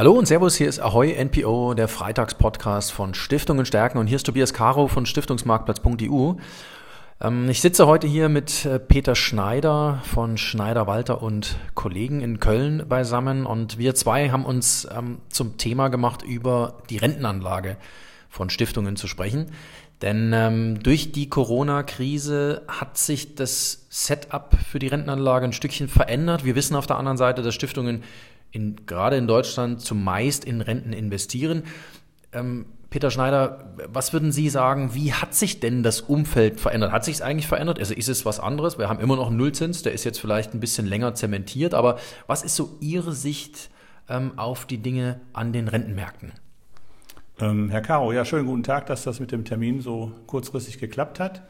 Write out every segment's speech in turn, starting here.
Hallo und Servus, hier ist Ahoy NPO, der Freitagspodcast von Stiftungen stärken und hier ist Tobias Caro von Stiftungsmarktplatz.eu. Ähm, ich sitze heute hier mit äh, Peter Schneider von Schneider Walter und Kollegen in Köln beisammen und wir zwei haben uns ähm, zum Thema gemacht, über die Rentenanlage von Stiftungen zu sprechen. Denn ähm, durch die Corona-Krise hat sich das Setup für die Rentenanlage ein Stückchen verändert. Wir wissen auf der anderen Seite, dass Stiftungen in, gerade in Deutschland zumeist in Renten investieren. Ähm, Peter Schneider, was würden Sie sagen, wie hat sich denn das Umfeld verändert? Hat sich es eigentlich verändert? Also ist es was anderes? Wir haben immer noch einen Nullzins, der ist jetzt vielleicht ein bisschen länger zementiert, aber was ist so Ihre Sicht ähm, auf die Dinge an den Rentenmärkten? Ähm, Herr Caro, ja, schönen guten Tag, dass das mit dem Termin so kurzfristig geklappt hat.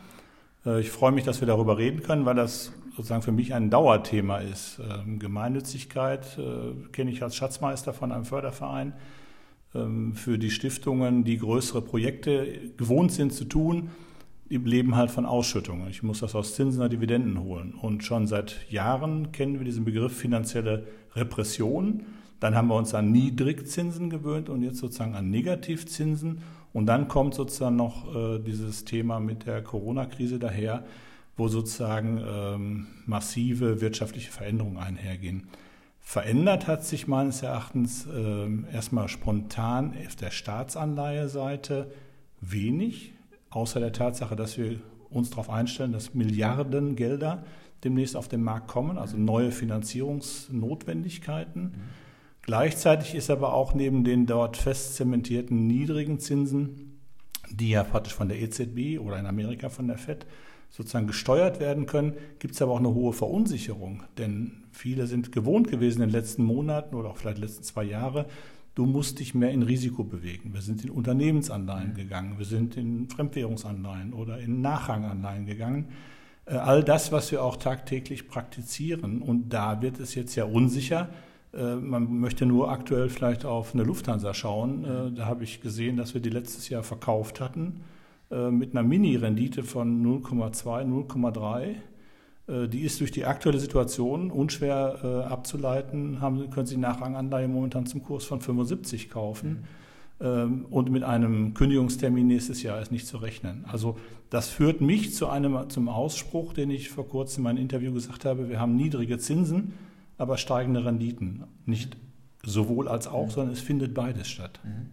Äh, ich freue mich, dass wir darüber reden können, weil das sozusagen für mich ein Dauerthema ist. Ähm, Gemeinnützigkeit äh, kenne ich als Schatzmeister von einem Förderverein. Ähm, für die Stiftungen, die größere Projekte gewohnt sind zu tun, die leben halt von Ausschüttungen. Ich muss das aus Zinsen oder Dividenden holen. Und schon seit Jahren kennen wir diesen Begriff finanzielle Repression. Dann haben wir uns an Niedrigzinsen gewöhnt und jetzt sozusagen an Negativzinsen. Und dann kommt sozusagen noch äh, dieses Thema mit der Corona-Krise daher, wo sozusagen ähm, massive wirtschaftliche Veränderungen einhergehen. Verändert hat sich meines Erachtens äh, erstmal spontan auf der Staatsanleiheseite wenig, außer der Tatsache, dass wir uns darauf einstellen, dass Milliarden Gelder demnächst auf den Markt kommen, also neue Finanzierungsnotwendigkeiten. Mhm. Gleichzeitig ist aber auch neben den dort fest zementierten niedrigen Zinsen, die ja praktisch von der EZB oder in Amerika von der FED sozusagen gesteuert werden können, gibt es aber auch eine hohe Verunsicherung. Denn viele sind gewohnt gewesen in den letzten Monaten oder auch vielleicht die letzten zwei Jahre, du musst dich mehr in Risiko bewegen. Wir sind in Unternehmensanleihen gegangen, wir sind in Fremdwährungsanleihen oder in Nachranganleihen gegangen. Äh, all das, was wir auch tagtäglich praktizieren. Und da wird es jetzt ja unsicher. Äh, man möchte nur aktuell vielleicht auf eine Lufthansa schauen. Äh, da habe ich gesehen, dass wir die letztes Jahr verkauft hatten mit einer Mini-Rendite von 0,2, 0,3. Äh, die ist durch die aktuelle Situation unschwer äh, abzuleiten. Haben, können Sie Nachranganleihe momentan zum Kurs von 75 kaufen. Mhm. und mit einem Kündigungstermin nächstes Jahr ist nicht zu rechnen. Also das führt mich zu einem, zum Ausspruch, den ich vor kurzem in meinem Interview gesagt habe, wir haben niedrige Zinsen, aber steigende Renditen. Nicht sowohl als auch, mhm. sondern es findet beides statt. Mhm.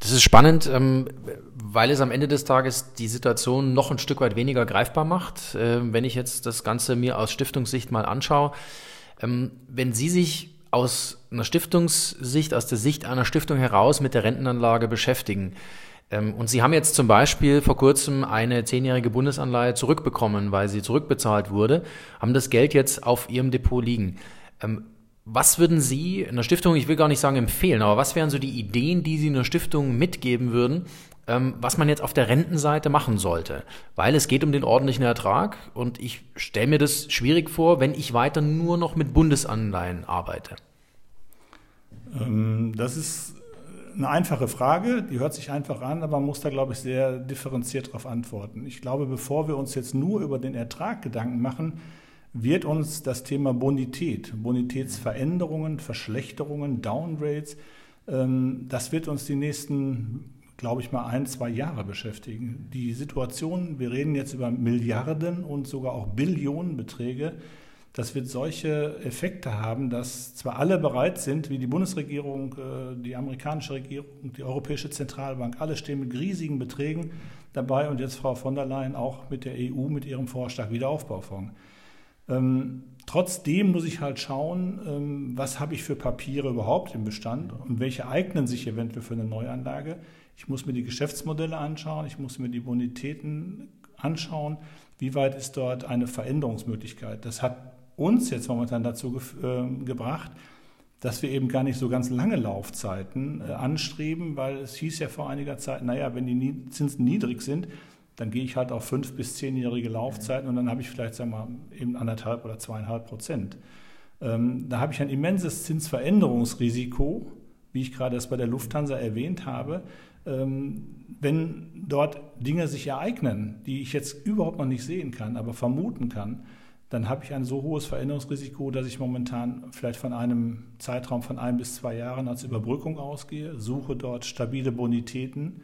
Das ist spannend, ähm, weil es am Ende des Tages die Situation noch ein Stück weit weniger greifbar macht. Ähm, wenn ich jetzt das Ganze mir aus Stiftungssicht mal anschaue, ähm, wenn Sie sich aus einer Stiftungssicht, aus der Sicht einer Stiftung heraus mit der Rentenanlage beschäftigen, und Sie haben jetzt zum Beispiel vor kurzem eine zehnjährige Bundesanleihe zurückbekommen, weil sie zurückbezahlt wurde, haben das Geld jetzt auf Ihrem Depot liegen. Was würden Sie in der Stiftung, ich will gar nicht sagen empfehlen, aber was wären so die Ideen, die Sie in der Stiftung mitgeben würden, ähm, was man jetzt auf der Rentenseite machen sollte? Weil es geht um den ordentlichen Ertrag und ich stelle mir das schwierig vor, wenn ich weiter nur noch mit Bundesanleihen arbeite. Ähm, das ist eine einfache Frage, die hört sich einfach an, aber man muss da, glaube ich, sehr differenziert darauf antworten. Ich glaube, bevor wir uns jetzt nur über den Ertrag Gedanken machen, wird uns das Thema Bonität, Bonitätsveränderungen, Verschlechterungen, Downgrades, ähm, das wird uns die nächsten, glaube ich mal, ein, zwei Jahre beschäftigen. Die Situation, wir reden jetzt über Milliarden und sogar auch Billionenbeträge, das wird solche Effekte haben, dass zwar alle bereit sind, wie die Bundesregierung, äh, die amerikanische Regierung, die Europäische Zentralbank, alle stehen mit riesigen Beträgen dabei und jetzt Frau von der Leyen auch mit der EU mit ihrem Vorschlag Wiederaufbaufonds. Ähm, trotzdem muss ich halt schauen, ähm, was habe ich für Papiere überhaupt im Bestand und welche eignen sich eventuell für eine Neuanlage. Ich muss mir die Geschäftsmodelle anschauen, ich muss mir die Bonitäten anschauen, wie weit ist dort eine Veränderungsmöglichkeit. Das hat uns jetzt momentan dazu ge äh, gebracht, dass wir eben gar nicht so ganz lange Laufzeiten äh, anstreben, weil es hieß ja vor einiger Zeit, naja, wenn die Zinsen niedrig sind, dann gehe ich halt auf fünf- bis zehnjährige Laufzeiten und dann habe ich vielleicht, sagen wir mal, eben anderthalb oder zweieinhalb Prozent. Ähm, da habe ich ein immenses Zinsveränderungsrisiko, wie ich gerade das bei der Lufthansa erwähnt habe. Ähm, wenn dort Dinge sich ereignen, die ich jetzt überhaupt noch nicht sehen kann, aber vermuten kann, dann habe ich ein so hohes Veränderungsrisiko, dass ich momentan vielleicht von einem Zeitraum von ein bis zwei Jahren als Überbrückung ausgehe, suche dort stabile Bonitäten,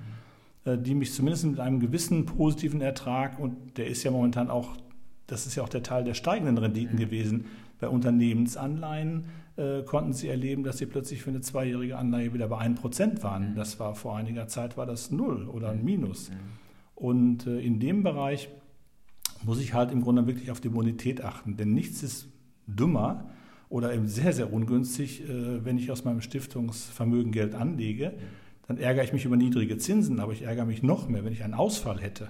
die mich zumindest mit einem gewissen positiven Ertrag, und der ist ja momentan auch, das ist ja auch der Teil der steigenden Renditen mhm. gewesen, bei Unternehmensanleihen äh, konnten sie erleben, dass sie plötzlich für eine zweijährige Anleihe wieder bei 1% waren. Mhm. Das war vor einiger Zeit war das null oder ein mhm. Minus. Mhm. Und äh, in dem Bereich muss ich halt im Grunde wirklich auf die Bonität achten. Denn nichts ist dümmer oder eben sehr, sehr ungünstig, äh, wenn ich aus meinem Stiftungsvermögen Geld anlege. Dann ärgere ich mich über niedrige Zinsen, aber ich ärgere mich noch mehr, wenn ich einen Ausfall hätte.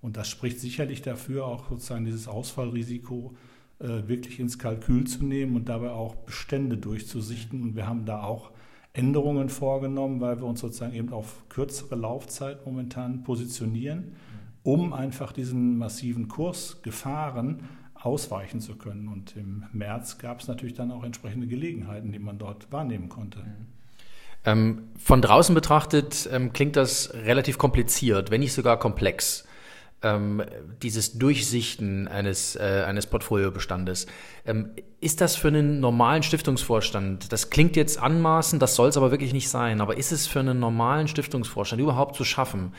Und das spricht sicherlich dafür, auch sozusagen dieses Ausfallrisiko äh, wirklich ins Kalkül zu nehmen und dabei auch Bestände durchzusichten. Und wir haben da auch Änderungen vorgenommen, weil wir uns sozusagen eben auf kürzere Laufzeit momentan positionieren um einfach diesen massiven Kursgefahren ausweichen zu können. Und im März gab es natürlich dann auch entsprechende Gelegenheiten, die man dort wahrnehmen konnte. Ähm, von draußen betrachtet ähm, klingt das relativ kompliziert, wenn nicht sogar komplex. Ähm, dieses Durchsichten eines, äh, eines Portfoliobestandes. Ähm, ist das für einen normalen Stiftungsvorstand, das klingt jetzt anmaßend, das soll es aber wirklich nicht sein, aber ist es für einen normalen Stiftungsvorstand überhaupt zu schaffen,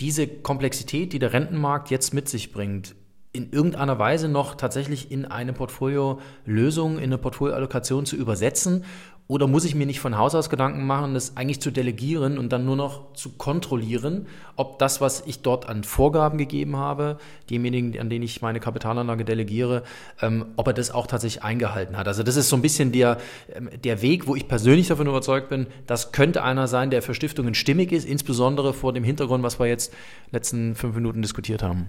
diese Komplexität, die der Rentenmarkt jetzt mit sich bringt, in irgendeiner Weise noch tatsächlich in eine Portfoliolösung, in eine Portfolioallokation zu übersetzen? Oder muss ich mir nicht von Haus aus Gedanken machen, das eigentlich zu delegieren und dann nur noch zu kontrollieren, ob das, was ich dort an Vorgaben gegeben habe, demjenigen, an denen ich meine Kapitalanlage delegiere, ähm, ob er das auch tatsächlich eingehalten hat. Also das ist so ein bisschen der, ähm, der Weg, wo ich persönlich davon überzeugt bin, das könnte einer sein, der für Stiftungen stimmig ist, insbesondere vor dem Hintergrund, was wir jetzt letzten fünf Minuten diskutiert haben.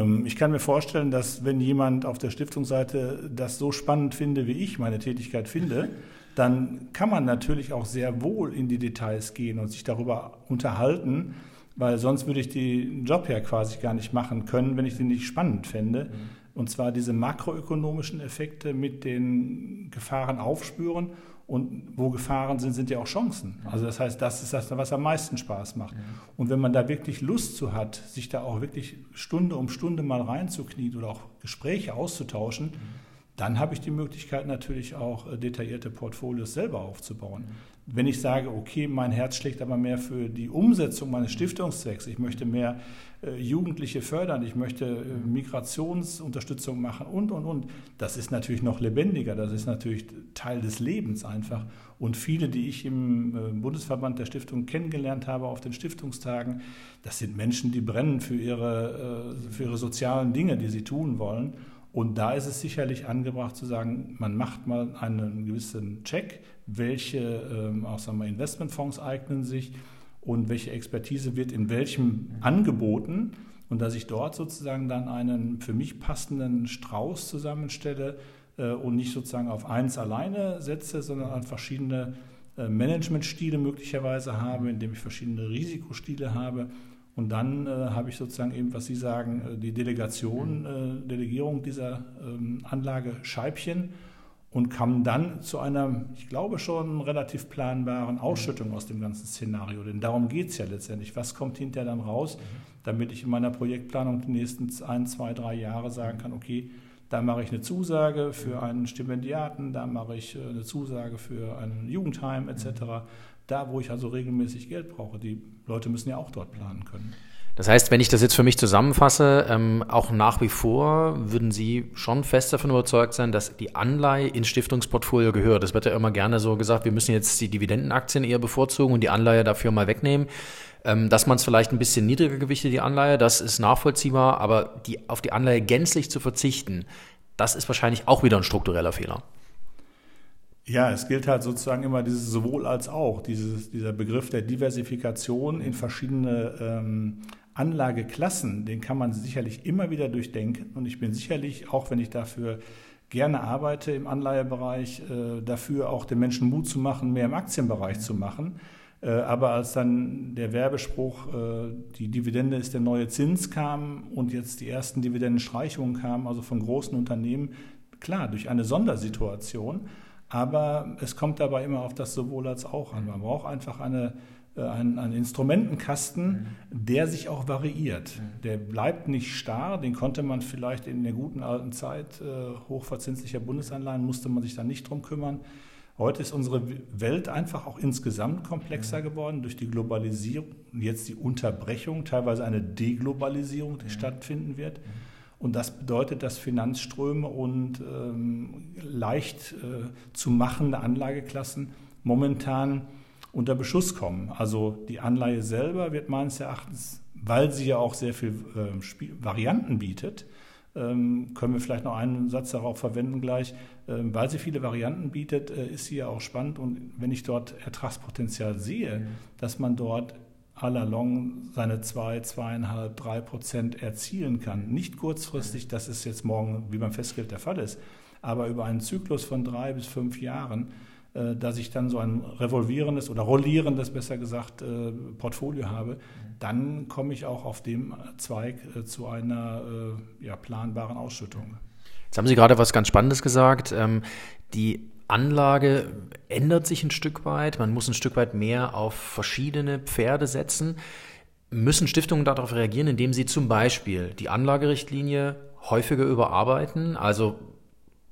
Ähm, ich kann mir vorstellen, dass wenn jemand auf der Stiftungsseite das so spannend finde, wie ich meine Tätigkeit finde, dann kann man natürlich auch sehr wohl in die Details gehen und sich darüber unterhalten, weil sonst würde ich den Job ja quasi gar nicht machen können, wenn ich den nicht spannend fände. Mhm. Und zwar diese makroökonomischen Effekte mit den Gefahren aufspüren und wo Gefahren sind, sind ja auch Chancen. Also das heißt, das ist das, was am meisten Spaß macht. Und wenn man da wirklich Lust zu hat, sich da auch wirklich Stunde um Stunde mal reinzuknien oder auch Gespräche auszutauschen, dann habe ich die Möglichkeit natürlich auch äh, detaillierte Portfolios selber aufzubauen. Wenn ich sage, okay, mein Herz schlägt aber mehr für die Umsetzung meines Stiftungszwecks, ich möchte mehr äh, Jugendliche fördern, ich möchte äh, Migrationsunterstützung machen und, und, und, das ist natürlich noch lebendiger, das ist natürlich Teil des Lebens einfach. Und viele, die ich im Bundesverband der Stiftung kennengelernt habe auf den Stiftungstagen, das sind Menschen, die brennen für ihre, für ihre sozialen Dinge, die sie tun wollen. Und da ist es sicherlich angebracht zu sagen, man macht mal einen gewissen Check, welche ähm, auch sagen wir, Investmentfonds eignen sich und welche Expertise wird in welchem angeboten. Und dass ich dort sozusagen dann einen für mich passenden Strauß zusammenstelle äh, und nicht sozusagen auf eins alleine setze, sondern an verschiedene äh, Managementstile möglicherweise habe, indem ich verschiedene Risikostile habe und dann äh, habe ich sozusagen eben, was Sie sagen, äh, die Delegation, mhm. äh, Delegierung dieser ähm, Anlage Scheibchen und kam dann zu einer, ich glaube schon, relativ planbaren Ausschüttung aus dem ganzen Szenario. Denn darum geht es ja letztendlich. Was kommt hinterher dann raus, mhm. damit ich in meiner Projektplanung die nächsten ein, zwei, drei Jahre sagen kann, okay, da mache ich eine Zusage für einen Stipendiaten, da mache ich äh, eine Zusage für ein Jugendheim etc da, wo ich also regelmäßig Geld brauche. Die Leute müssen ja auch dort planen können. Das heißt, wenn ich das jetzt für mich zusammenfasse, ähm, auch nach wie vor würden Sie schon fest davon überzeugt sein, dass die Anleihe ins Stiftungsportfolio gehört. Es wird ja immer gerne so gesagt, wir müssen jetzt die Dividendenaktien eher bevorzugen und die Anleihe dafür mal wegnehmen. Ähm, dass man es vielleicht ein bisschen niedriger gewichtet, die Anleihe, das ist nachvollziehbar, aber die, auf die Anleihe gänzlich zu verzichten, das ist wahrscheinlich auch wieder ein struktureller Fehler. Ja, es gilt halt sozusagen immer dieses sowohl als auch, dieses, dieser Begriff der Diversifikation in verschiedene ähm, Anlageklassen, den kann man sicherlich immer wieder durchdenken. Und ich bin sicherlich, auch wenn ich dafür gerne arbeite im Anleihebereich, äh, dafür auch den Menschen Mut zu machen, mehr im Aktienbereich zu machen. Äh, aber als dann der Werbespruch, äh, die Dividende ist der neue Zins kam und jetzt die ersten Dividendenstreichungen kamen, also von großen Unternehmen, klar, durch eine Sondersituation, aber es kommt dabei immer auf das sowohl als auch an. Man braucht einfach eine äh, ein, ein Instrumentenkasten, mhm. der sich auch variiert. Mhm. Der bleibt nicht starr, den konnte man vielleicht in der guten alten Zeit äh, hochverzinslicher Bundesanleihen, musste man sich da nicht drum kümmern. Heute ist unsere Welt einfach auch insgesamt komplexer mhm. geworden durch die Globalisierung, jetzt die Unterbrechung, teilweise eine Deglobalisierung, die stattfinden wird. Und das bedeutet, dass Finanzströme und ähm, leicht äh, zu machende Anlageklassen momentan unter Beschuss kommen. Also die Anleihe selber wird meines Erachtens, weil sie ja auch sehr viele äh, Varianten bietet, ähm, können wir vielleicht noch einen Satz darauf verwenden gleich, ähm, weil sie viele Varianten bietet, äh, ist sie ja auch spannend und wenn ich dort Ertragspotenzial sehe, mhm. dass man dort à la long seine 2, zwei, 2,5, 3 Prozent erzielen kann. Nicht kurzfristig, das ist jetzt morgen wie beim Festgeld der Fall ist, aber über einen Zyklus von drei bis fünf Jahren, äh, dass ich dann so ein revolvierendes oder rollierendes, besser gesagt, äh, Portfolio habe, dann komme ich auch auf dem Zweig äh, zu einer ja, planbaren Ausschüttung. Jetzt haben Sie gerade was ganz Spannendes gesagt. Ähm, die Anlage ändert sich ein Stück weit. Man muss ein Stück weit mehr auf verschiedene Pferde setzen. Müssen Stiftungen darauf reagieren, indem sie zum Beispiel die Anlagerichtlinie häufiger überarbeiten? Also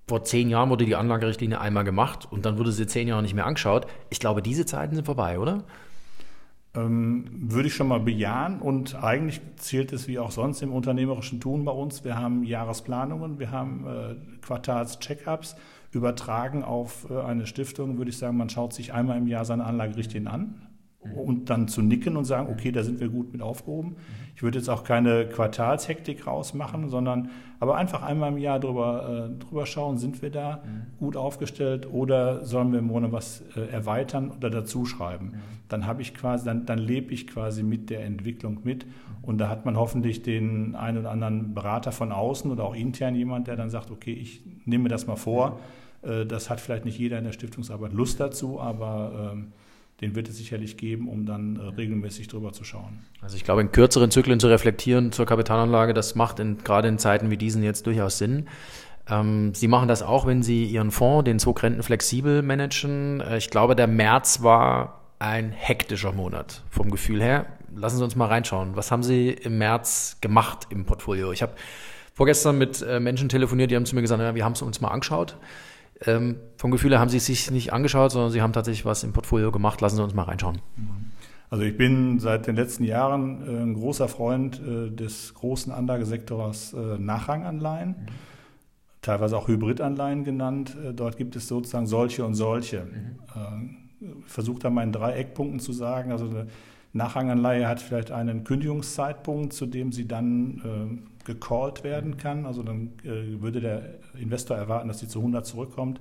vor zehn Jahren wurde die Anlagerichtlinie einmal gemacht und dann wurde sie zehn Jahre nicht mehr angeschaut. Ich glaube, diese Zeiten sind vorbei, oder? Ähm, würde ich schon mal bejahen und eigentlich zählt es wie auch sonst im unternehmerischen Tun bei uns. Wir haben Jahresplanungen, wir haben äh, Quartals-Check-ups übertragen auf äh, eine Stiftung, würde ich sagen, man schaut sich einmal im Jahr seine Anlagerichtlinien an mhm. und dann zu nicken und sagen, okay, da sind wir gut mit aufgehoben. Ich würde jetzt auch keine Quartalshektik rausmachen, sondern aber einfach einmal im Jahr drüber, äh, drüber schauen, sind wir da mhm. gut aufgestellt oder sollen wir im Monat was äh, erweitern oder dazuschreiben. Mhm. Dann habe ich quasi, dann, dann lebe ich quasi mit der Entwicklung mit. Und da hat man hoffentlich den einen oder anderen Berater von außen oder auch intern jemand, der dann sagt, okay, ich nehme mir das mal vor. Äh, das hat vielleicht nicht jeder in der Stiftungsarbeit Lust dazu, aber ähm, den wird es sicherlich geben, um dann äh, regelmäßig drüber zu schauen. Also ich glaube, in kürzeren Zyklen zu reflektieren zur Kapitalanlage, das macht in, gerade in Zeiten wie diesen jetzt durchaus Sinn. Ähm, Sie machen das auch, wenn Sie Ihren Fonds, den Zug Renten flexibel managen. Äh, ich glaube, der März war ein hektischer Monat vom Gefühl her. Lassen Sie uns mal reinschauen. Was haben Sie im März gemacht im Portfolio? Ich habe vorgestern mit Menschen telefoniert, die haben zu mir gesagt, ja, wir haben es uns mal angeschaut. Ähm, vom Gefühl haben Sie es sich nicht angeschaut, sondern Sie haben tatsächlich was im Portfolio gemacht. Lassen Sie uns mal reinschauen. Also ich bin seit den letzten Jahren äh, ein großer Freund äh, des großen Anlagesektors äh, Nachranganleihen, mhm. teilweise auch Hybridanleihen genannt. Dort gibt es sozusagen solche und solche. Mhm. Ich versuche da in drei Eckpunkten zu sagen. Also eine Nachranganleihe hat vielleicht einen Kündigungszeitpunkt, zu dem sie dann gecallt werden kann. Also dann äh, würde der Investor erwarten, dass sie zu 100 zurückkommt.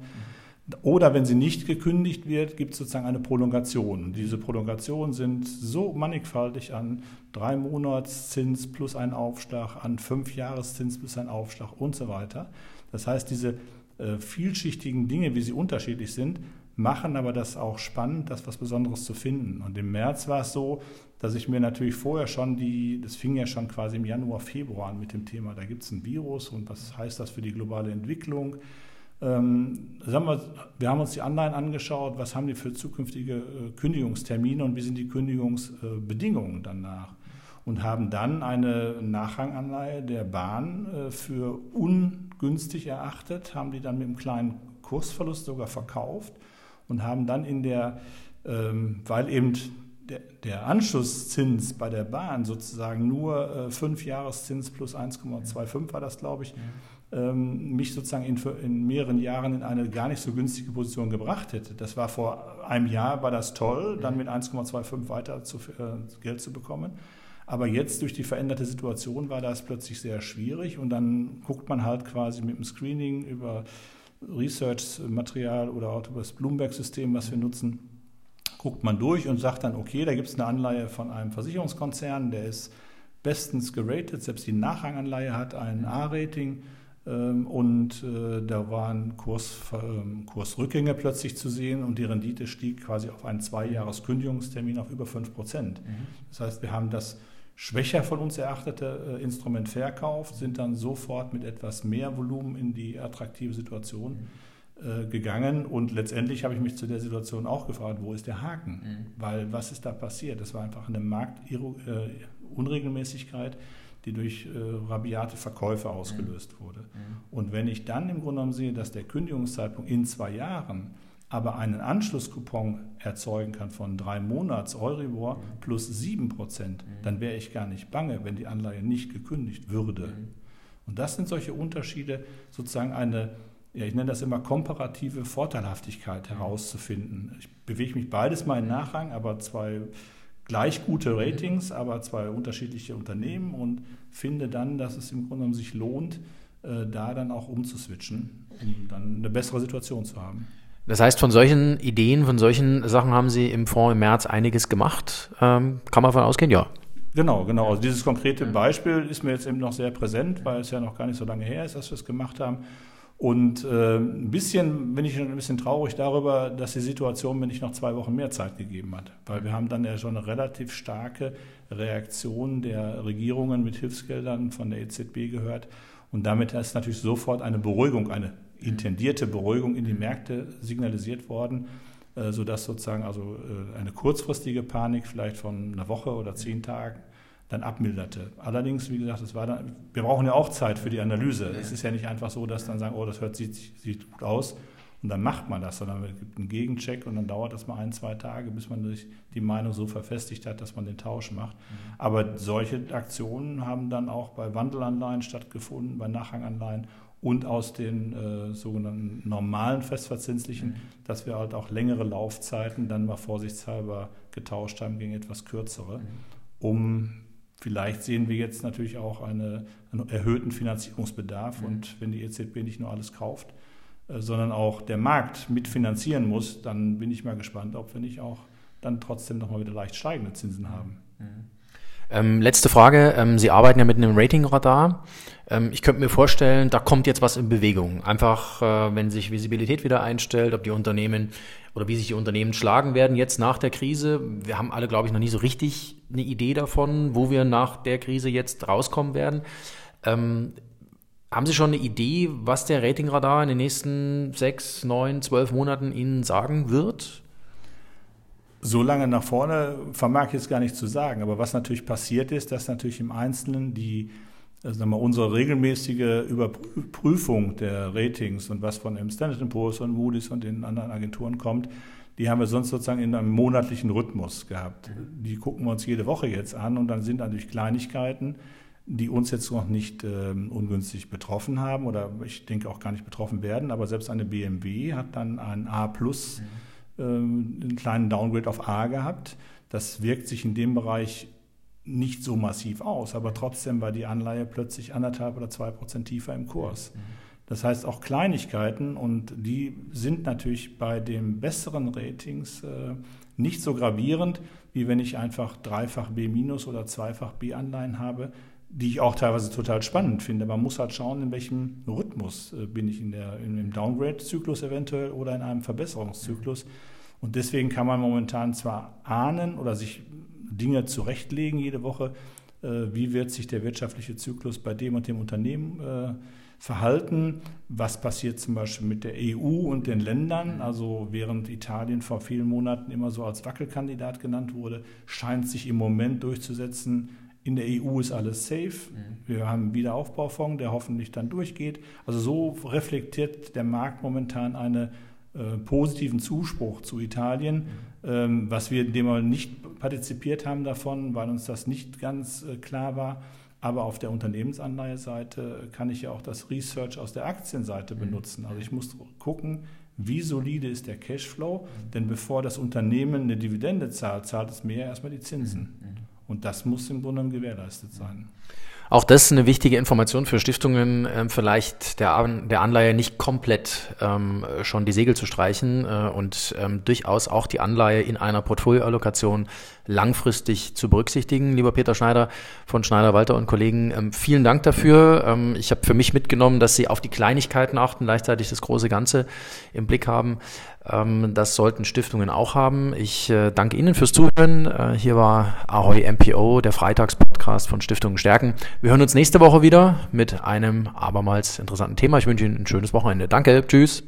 Oder wenn sie nicht gekündigt wird, gibt es sozusagen eine Prolongation. Diese Prolongationen sind so mannigfaltig an drei Monatszins plus ein Aufschlag, an fünf Jahreszins plus ein Aufschlag und so weiter. Das heißt, diese äh, vielschichtigen Dinge, wie sie unterschiedlich sind, machen aber das auch spannend, das was Besonderes zu finden. Und im März war es so, dass ich mir natürlich vorher schon die, das fing ja schon quasi im Januar, Februar an mit dem Thema, da gibt es ein Virus und was heißt das für die globale Entwicklung? Ähm, wir, wir haben uns die Anleihen angeschaut, was haben die für zukünftige äh, Kündigungstermine und wie sind die Kündigungsbedingungen danach? Und haben dann eine Nachranganleihe der Bahn äh, für ungünstig erachtet, haben die dann mit einem kleinen Kursverlust sogar verkauft und haben dann in der, ähm, weil eben der, der, Anschlusszins bei der Bahn sozusagen nur äh, fünf Jahreszins plus 1,25 war das, glaube ich, ähm, mich sozusagen in, in, mehreren Jahren in eine gar nicht so günstige Position gebracht hätte. Das war vor einem Jahr, war das toll, dann mit 1,25 weiter zu, äh, Geld zu bekommen. Aber jetzt durch die veränderte Situation war das plötzlich sehr schwierig und dann guckt man halt quasi mit dem Screening über Research-Material oder auch über das Bloomberg-System, was wir nutzen, guckt man durch und sagt dann, okay, da gibt es eine Anleihe von einem Versicherungskonzern, der ist bestens geratet, selbst die Nachranganleihe hat ein A-Rating ähm, und äh, da waren Kurs, ähm, Kursrückgänge plötzlich zu sehen und die Rendite stieg quasi auf einen Zwei-Jahres-Kündigungstermin auf über 5 Prozent. Mhm. Das heißt, wir haben das schwächer von uns erachtete äh, Instrument verkauft, sind dann sofort mit etwas mehr Volumen in die attraktive Situation. Mhm äh, gegangen und letztendlich habe ich mich zu der Situation auch gefragt, wo ist der Haken? Mhm. Weil was ist da passiert? Das war einfach eine Marktunregelmäßigkeit, die durch äh, rabiate Verkäufe ausgelöst mhm. wurde. Mhm. Und wenn ich dann im Grunde genommen sehe, dass der Kündigungszeitpunkt in zwei Jahren aber einen Anschlusscoupon erzeugen kann von drei Monats Euribor mhm. plus sieben Prozent, mhm. dann wäre ich gar nicht bange, wenn die Anleihe nicht gekündigt würde. Mhm. Und das sind solche Unterschiede, sozusagen eine, ja, ich nenne das immer komparative Vorteilhaftigkeit herauszufinden. Ich bewege mich beides mal in Nachrang, aber zwei gleich gute Ratings, aber zwei unterschiedliche Unternehmen und finde dann, dass es im Grunde genommen sich lohnt, äh, da dann auch umzuswitchen, um dann eine bessere Situation zu haben. Das heißt, von solchen Ideen, von solchen Sachen haben Sie im Fonds im März einiges gemacht. Ähm, kann man davon ausgehen? Ja. Genau, genau. Also dieses konkrete Beispiel ist mir jetzt eben noch sehr präsent, weil es ja noch gar nicht so lange her ist, dass wir es gemacht haben. Und äh, ein bisschen bin ich ein bisschen traurig darüber, dass die Situation mir nicht noch zwei Wochen mehr Zeit gegeben hat. Weil wir haben dann ja schon eine relativ starke Reaktion der Regierungen mit Hilfsgeldern von der EZB gehört. Und damit ist natürlich sofort eine Beruhigung, eine intendierte Beruhigung in die Märkte signalisiert worden, äh, sodass sozusagen also äh, eine kurzfristige Panik vielleicht von einer Woche oder zehn Tagen dann abmilderte. Allerdings, wie gesagt, es war dann, wir brauchen ja auch Zeit für die Analyse. Es ist ja nicht einfach so, dass dann sagen, oh, das hört, sieht, sieht gut aus und dann macht man das, sondern es gibt einen Gegencheck und dann dauert das mal ein, zwei Tage, bis man sich die Meinung so verfestigt hat, dass man den Tausch macht. Mhm. Aber solche Aktionen haben dann auch bei Wandelanleihen stattgefunden, bei Nachranganleihen und aus den äh, sogenannten normalen festverzinslichen, mhm. dass wir halt auch längere Laufzeiten dann mal vorsichtshalber getauscht haben gegen etwas kürzere, mhm. um vielleicht sehen wir jetzt natürlich auch eine, einen erhöhten Finanzierungsbedarf mhm. und wenn die EZB nicht nur alles kauft, äh, sondern auch der Markt mitfinanzieren muss, dann bin ich mal gespannt, ob wir nicht auch dann trotzdem nochmal wieder leicht steigende Zinsen haben. Mhm. Ähm, letzte Frage. Ähm, Sie arbeiten ja mit einem Ratingradar. Ähm, ich könnte mir vorstellen, da kommt jetzt was in Bewegung. Einfach, äh, wenn sich Visibilität wieder einstellt, ob die Unternehmen oder wie sich die Unternehmen schlagen werden jetzt nach der Krise. Wir haben alle, glaube ich, noch nie so richtig eine Idee davon, wo wir nach der Krise jetzt rauskommen werden. Ähm, haben Sie schon eine Idee, was der Ratingradar in den nächsten sechs, neun, zwölf Monaten Ihnen sagen wird? So lange nach vorne vermag ich jetzt gar nicht zu sagen. Aber was natürlich passiert ist, dass natürlich im Einzelnen die, also sagen wir, unsere regelmäßige Überprüfung der Ratings und was von Standard Poor's und Moody's und den anderen Agenturen kommt, die haben wir sonst sozusagen in einem monatlichen Rhythmus gehabt. Die gucken wir uns jede Woche jetzt an und dann sind natürlich Kleinigkeiten, die uns jetzt noch nicht äh, ungünstig betroffen haben oder ich denke auch gar nicht betroffen werden. Aber selbst eine BMW hat dann ein A plus. Mhm ähm, einen kleinen Downgrade auf A gehabt. Das wirkt sich in dem Bereich nicht so massiv aus, aber trotzdem war die Anleihe plötzlich anderthalb oder zwei Prozent tiefer im Kurs. Das heißt auch Kleinigkeiten und die sind natürlich bei den besseren Ratings äh, nicht so gravierend, wie wenn ich einfach dreifach B- oder zweifach B-Anleihen habe, die ich auch teilweise total spannend finde. Man muss halt schauen, in welchem Rhythmus äh, bin ich in der, in dem Downgrade-Zyklus eventuell oder in einem Verbesserungszyklus. Und deswegen kann man momentan zwar ahnen oder sich Dinge zurechtlegen jede Woche, äh, wie wird sich der wirtschaftliche Zyklus bei dem und dem Unternehmen äh, verhalten, was passiert zum Beispiel mit der EU und den Ländern. Also während Italien vor vielen Monaten immer so als Wackelkandidat genannt wurde, scheint sich im Moment durchzusetzen, in der EU ist alles safe. Mhm. Wir haben einen Wiederaufbaufonds, der hoffentlich dann durchgeht. Also so reflektiert der Markt momentan einen äh, positiven Zuspruch zu Italien, mhm. ähm, was wir in dem wir nicht partizipiert haben davon, weil uns das nicht ganz äh, klar war. Aber auf der Unternehmensanleiheseite kann ich ja auch das Research aus der Aktienseite mhm. benutzen. Also ich muss gucken, wie solide ist der Cashflow, denn bevor das Unternehmen eine Dividende zahlt, zahlt es mehr erstmal die Zinsen. Und das muss im Grunde gewährleistet sein. Auch das ist eine wichtige Information für Stiftungen, äh, vielleicht der, der Anleihe nicht komplett ähm, schon die Segel zu streichen äh, und ähm, durchaus auch die Anleihe in einer Portfolioallokation langfristig zu berücksichtigen. Lieber Peter Schneider von Schneider, Walter und Kollegen, ähm, vielen Dank dafür. Ähm, ich habe für mich mitgenommen, dass Sie auf die Kleinigkeiten achten, gleichzeitig das große Ganze im Blick haben. Ähm, das sollten Stiftungen auch haben. Ich äh, danke Ihnen fürs Zuhören. Äh, hier war Ahoy MPO, der Freitagspodcast von Stiftungen Stärken. Wir hören uns nächste Woche wieder mit einem abermals interessanten Thema. Ich wünsche Ihnen ein schönes Wochenende. Danke, tschüss.